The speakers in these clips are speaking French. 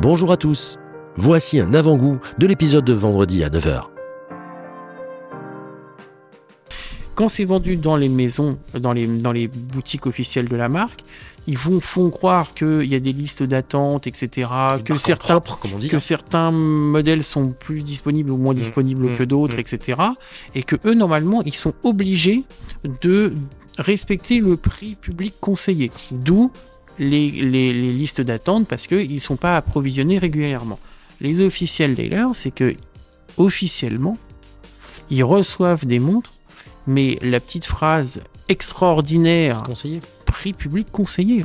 Bonjour à tous. Voici un avant-goût de l'épisode de vendredi à 9h. Quand c'est vendu dans les maisons, dans les, dans les boutiques officielles de la marque, ils vont, font croire qu'il y a des listes d'attente, etc. Que certains, propres, comme on dit. que hein. certains modèles sont plus disponibles ou moins Mm, disponibles mm, que d'autres, mm. etc. Et que eux, normalement, ils sont obligés de respecter le prix public conseillé. D'où les, les- les listes d'attente parce qu'ils ne sont pas approvisionnés régulièrement. Les officiels dealers, c'est que officiellement, ils reçoivent des montres, mais la petite phrase extraordinaire Conseiller. prix public conseillé.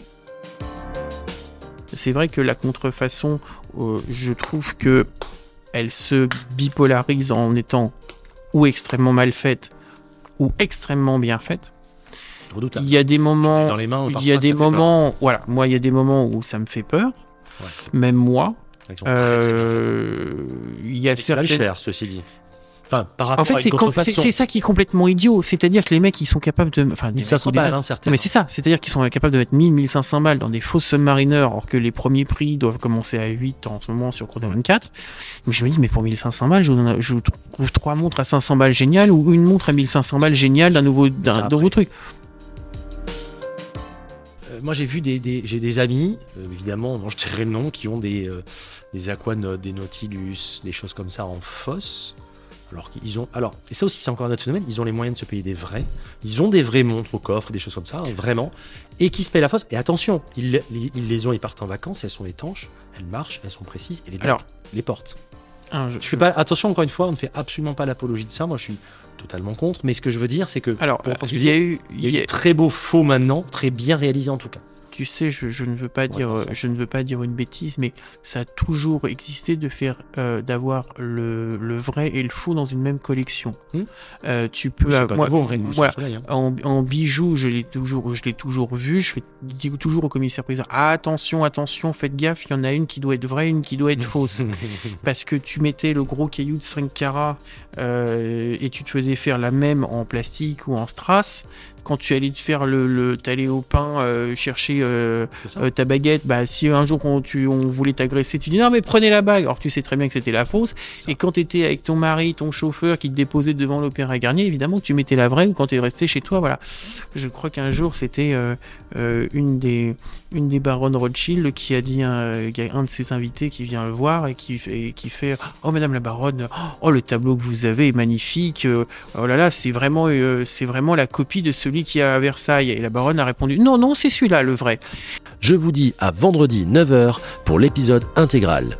C'est vrai que la contrefaçon, euh, je trouve que elle se bipolarise en étant ou extrêmement mal faite ou extrêmement bien faite. Redoutable. Il y a des moments, Dans les mains, il y a des moments, voilà, moi il y a des moments où ça me fait peur, Ouais. même moi. Euh, Il y a certaines... cher, ceci dit. Enfin, par En fait, c'est ça qui est complètement idiot. C'est-à-dire que les mecs, ils sont capables de. Enfin, les mecs, 1500 ils balles, hein, certains. Non, mais c'est ça, c'est-à-dire qu'ils sont capables de mettre 1000, 1500 balles dans des fausses Submariner, alors que les premiers prix doivent commencer à 8 en ce moment sur Chrono 24. Mais je me dis, mais pour 1500 balles, je, vous donne- je vous trouve trois montres à 500 balles géniales ou une montre à 1500 balles géniale d'un nouveau, d'un nouveau truc. Euh, moi, j'ai vu des, des- j'ai des amis, euh, évidemment, dont je dirais le nom, qui ont des, euh, des Aquanotes, des Nautilus, des choses comme ça en fosse. Alors qu'ils ont. Alors, et ça aussi, c'est encore un autre phénomène. Ils ont les moyens de se payer des vrais. Ils ont des vraies montres au coffre, des choses comme ça, hein, vraiment. Et qui se payent la fosse. Et attention, ils, les- ils les ont, ils partent en vacances, elles sont étanches, elles marchent, elles sont précises, et les, Alors, les portes. hein, je- Je fais pas. Attention, encore une fois, on ne fait absolument pas l'apologie de ça. Moi, je suis totalement contre. Mais ce que je veux dire, c'est que. Alors, ce il y a eu, il y a eu très beaux faux maintenant, très bien réalisés en tout cas. Tu sais, je, je ne veux pas dire, faire ça. euh, je ne veux pas dire une bêtise, mais ça a toujours existé de faire, euh, d'avoir le, le vrai et le faux dans une même collection. Hmm. Euh, tu peux, avoir- moi, nouveau, Rainbow voilà. Soleil, hein. en, en bijoux, je l'ai toujours, je l'ai toujours vu. Je fais dis toujours au commissaire ah, attention, attention, faites gaffe. Il y en a une qui doit être vraie, une qui doit être fausse, parce que tu mettais le gros caillou de 5 carats euh, et tu te faisais faire la même en plastique ou en strass. Quand tu allais te faire le, le t'allais au pain euh, chercher euh, euh, ta baguette, bah si un jour on, tu, on voulait t'agresser, tu dis non mais prenez la bague. Alors tu sais très bien que c'était la fausse. Et quand tu étais avec ton mari, ton chauffeur qui te déposait devant l'Opéra Garnier, évidemment que tu mettais la vraie ou quand tu es resté chez toi, voilà. Je crois qu'un jour c'était euh, une des une des baronnes Rothschild qui a dit un, un de ses invités qui vient le voir et qui fait, et qui fait oh madame la baronne, oh le tableau que vous avez est magnifique. Oh là là, c'est vraiment c'est vraiment la copie de celui qui a à Versailles. Et la baronne a répondu non non c'est celui-là le vrai. Je vous dis à vendredi 9h pour l'épisode intégral.